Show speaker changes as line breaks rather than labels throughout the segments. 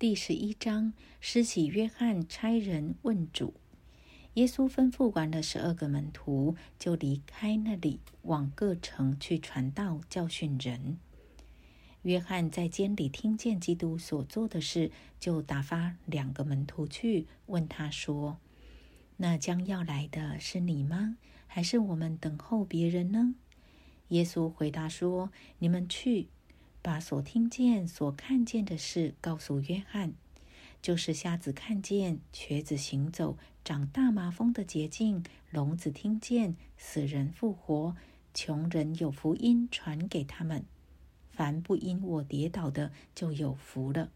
第十一章，施洗约翰差人问主。耶稣吩咐完了十二个门徒，就离开那里，往各城去传道、教训人。约翰在监里听见基督所做的事，就打发两个门徒去问他说：“那将要来的是你吗？还是我们等候别人呢？”耶稣回答说：“你们去。”把所听见、所看见的事告诉约翰，就是瞎子看见、瘸子行走、长大麻风的捷径、聋子听见、死人复活、穷人有福音传给他们。凡不因我跌倒的，就有福了。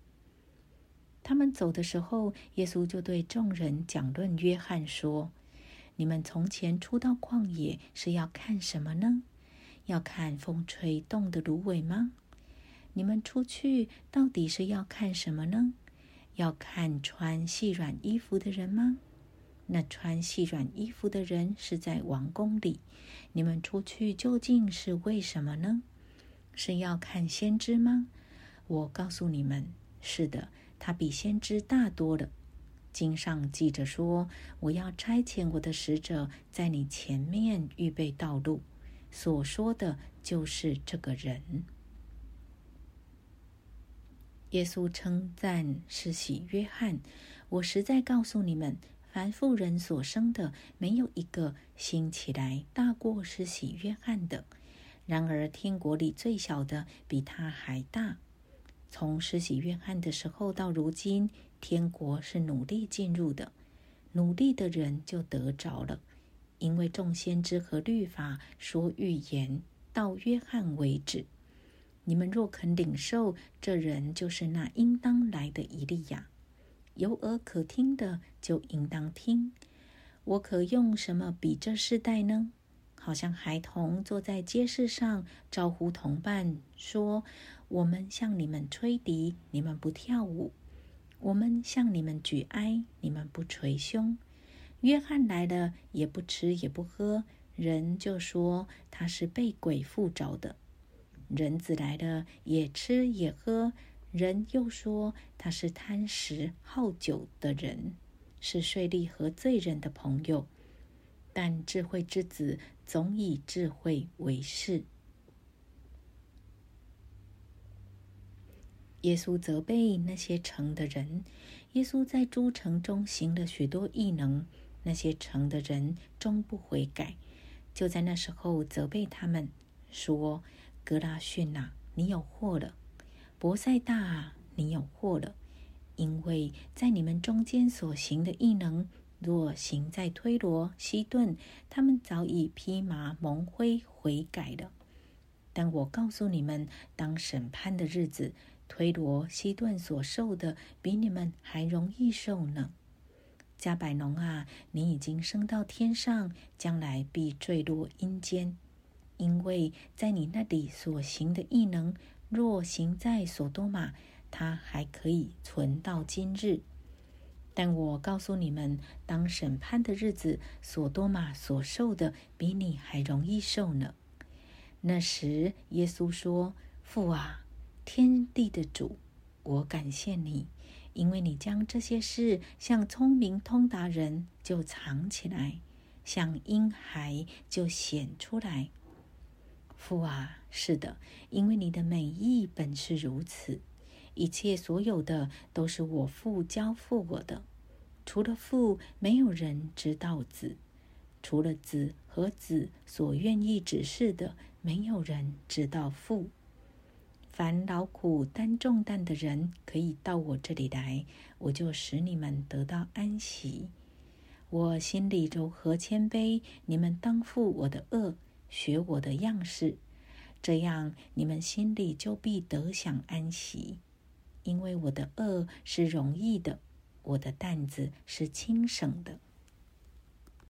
他们走的时候，耶稣就对众人讲论约翰说：“你们从前出到旷野是要看什么呢？要看风吹动的芦苇吗？”你们出去到底是要看什么呢？要看穿细软衣服的人吗？那穿细软衣服的人是在王宫里。你们出去究竟是为什么呢？是要看先知吗？我告诉你们，是的，他比先知大多了。经上记着说：“我要差遣我的使者在你前面预备道路。”所说的就是这个人。耶稣称赞施洗约翰：“我实在告诉你们，凡妇人所生的，没有一个兴起来大过施洗约翰的。然而天国里最小的比他还大。从施洗约翰的时候到如今，天国是努力进入的，努力的人就得着了。因为众先知和律法说预言到约翰为止。”你们若肯领受，这人就是那应当来的以利亚。有耳可听的，就应当听。我可用什么比这世代呢？好像孩童坐在街市上，招呼同伴说：“我们向你们吹笛，你们不跳舞；我们向你们举哀，你们不捶胸。”约翰来了，也不吃也不喝，人就说他是被鬼附着的。人子来了，也吃也喝，人又说他是贪食好酒的人，是税吏和罪人的朋友。但智慧之子总以智慧为事。耶稣责备那些城的人。耶稣在诸城中行了许多异能，那些城的人终不悔改，就在那时候责备他们，说。格拉逊呐，你有祸了；博塞大，你有祸了。因为在你们中间所行的异能，若行在推罗、西顿，他们早已披麻蒙灰悔改了。但我告诉你们，当审判的日子，推罗、西顿所受的，比你们还容易受呢。加百农啊，你已经升到天上，将来必坠落阴间。因为在你那里所行的异能，若行在所多玛，它还可以存到今日。但我告诉你们，当审判的日子，所多玛所受的，比你还容易受呢。那时，耶稣说：“父啊，天地的主，我感谢你，因为你将这些事向聪明通达人就藏起来，向婴孩就显出来。”父啊，是的，因为你的美意本是如此，一切所有的都是我父交付我的。除了父，没有人知道子；除了子和子所愿意指示的，没有人知道父。凡劳苦担重担的人，可以到我这里来，我就使你们得到安息。我心里柔和谦卑，你们当负我的恶。学我的样式，这样你们心里就必得享安息。因为我的恶是容易的，我的担子是轻省的。